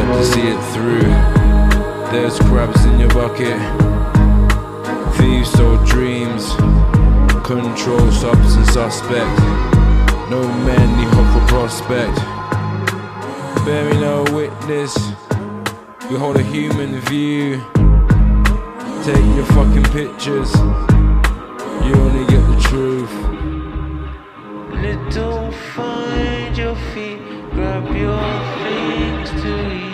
to see it through. There's crabs in your bucket, thieves stole dreams, control substance suspect. No manly hope for prospect, bearing no witness. We hold a human view. Take your fucking pictures. You only get the truth. Little find your feet, grab your things to eat.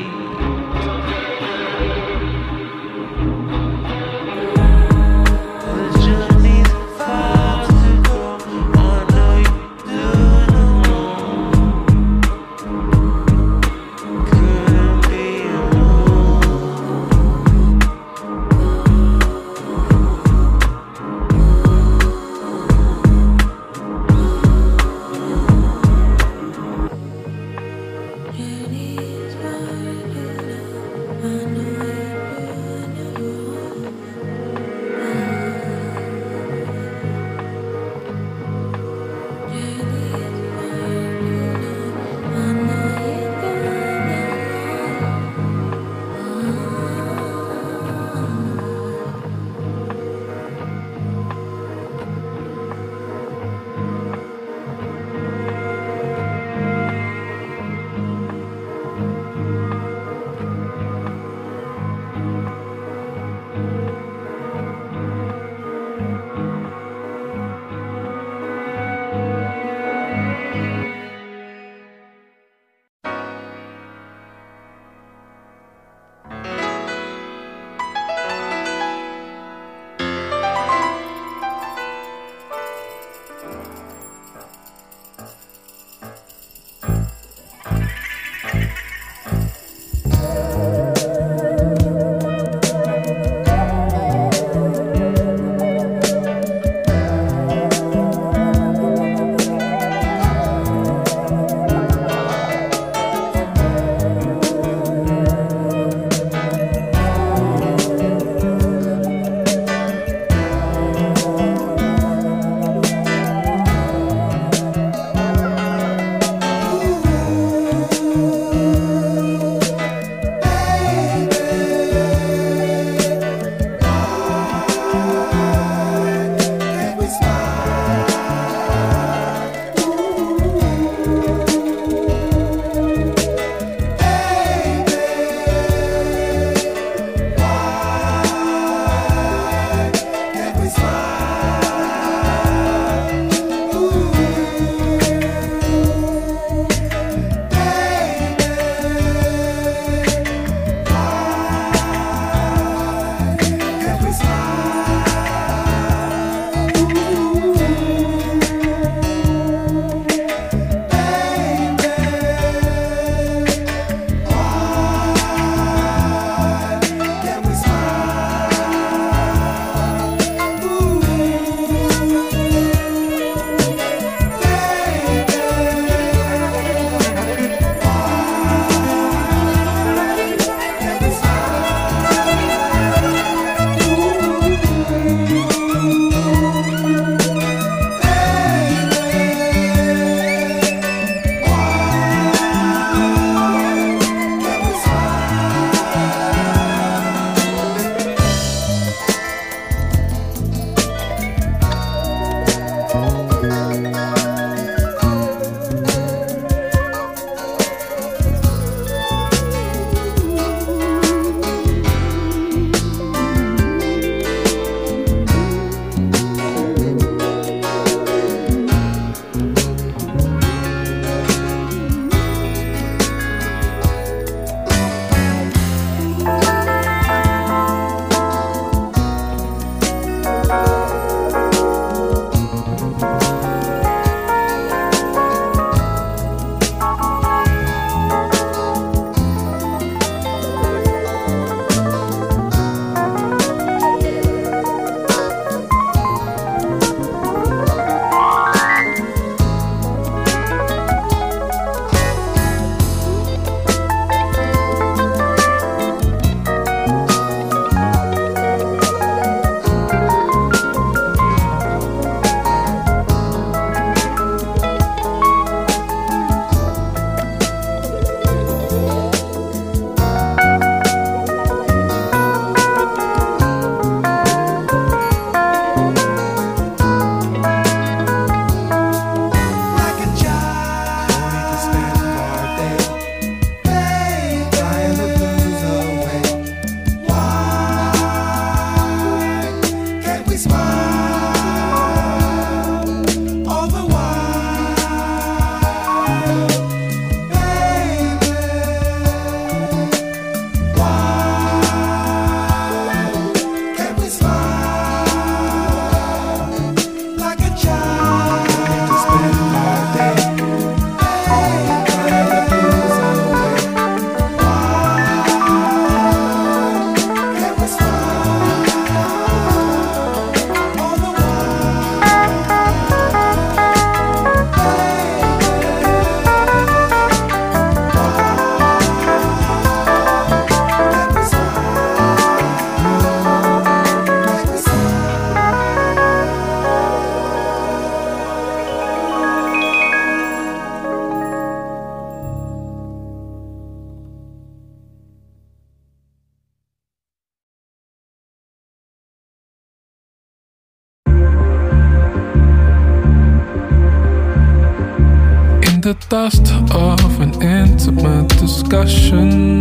Dust of an intimate discussion.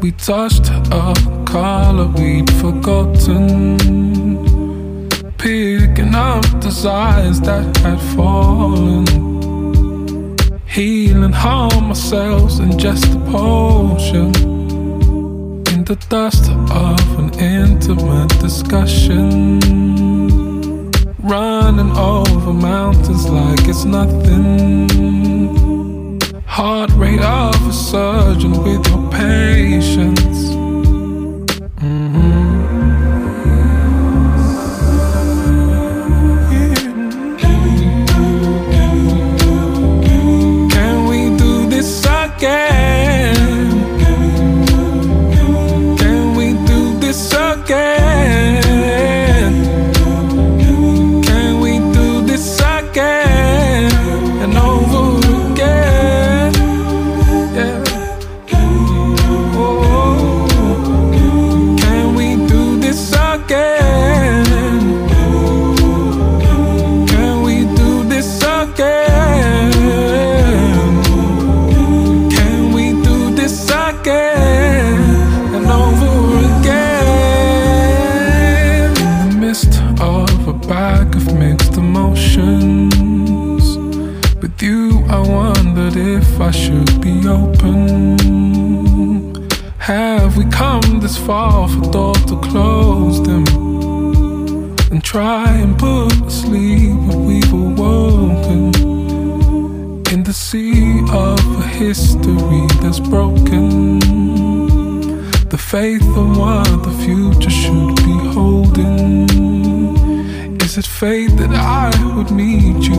We touched a color we'd forgotten. Picking up desires that had fallen. Healing harm ourselves in just a potion. In the dust of an intimate discussion. Running over mountains like it's nothing. Heart rate of a surgeon with your patience. Try and put asleep what we've awoken in the sea of a history that's broken. The faith of what the future should be holding. Is it fate that I would meet you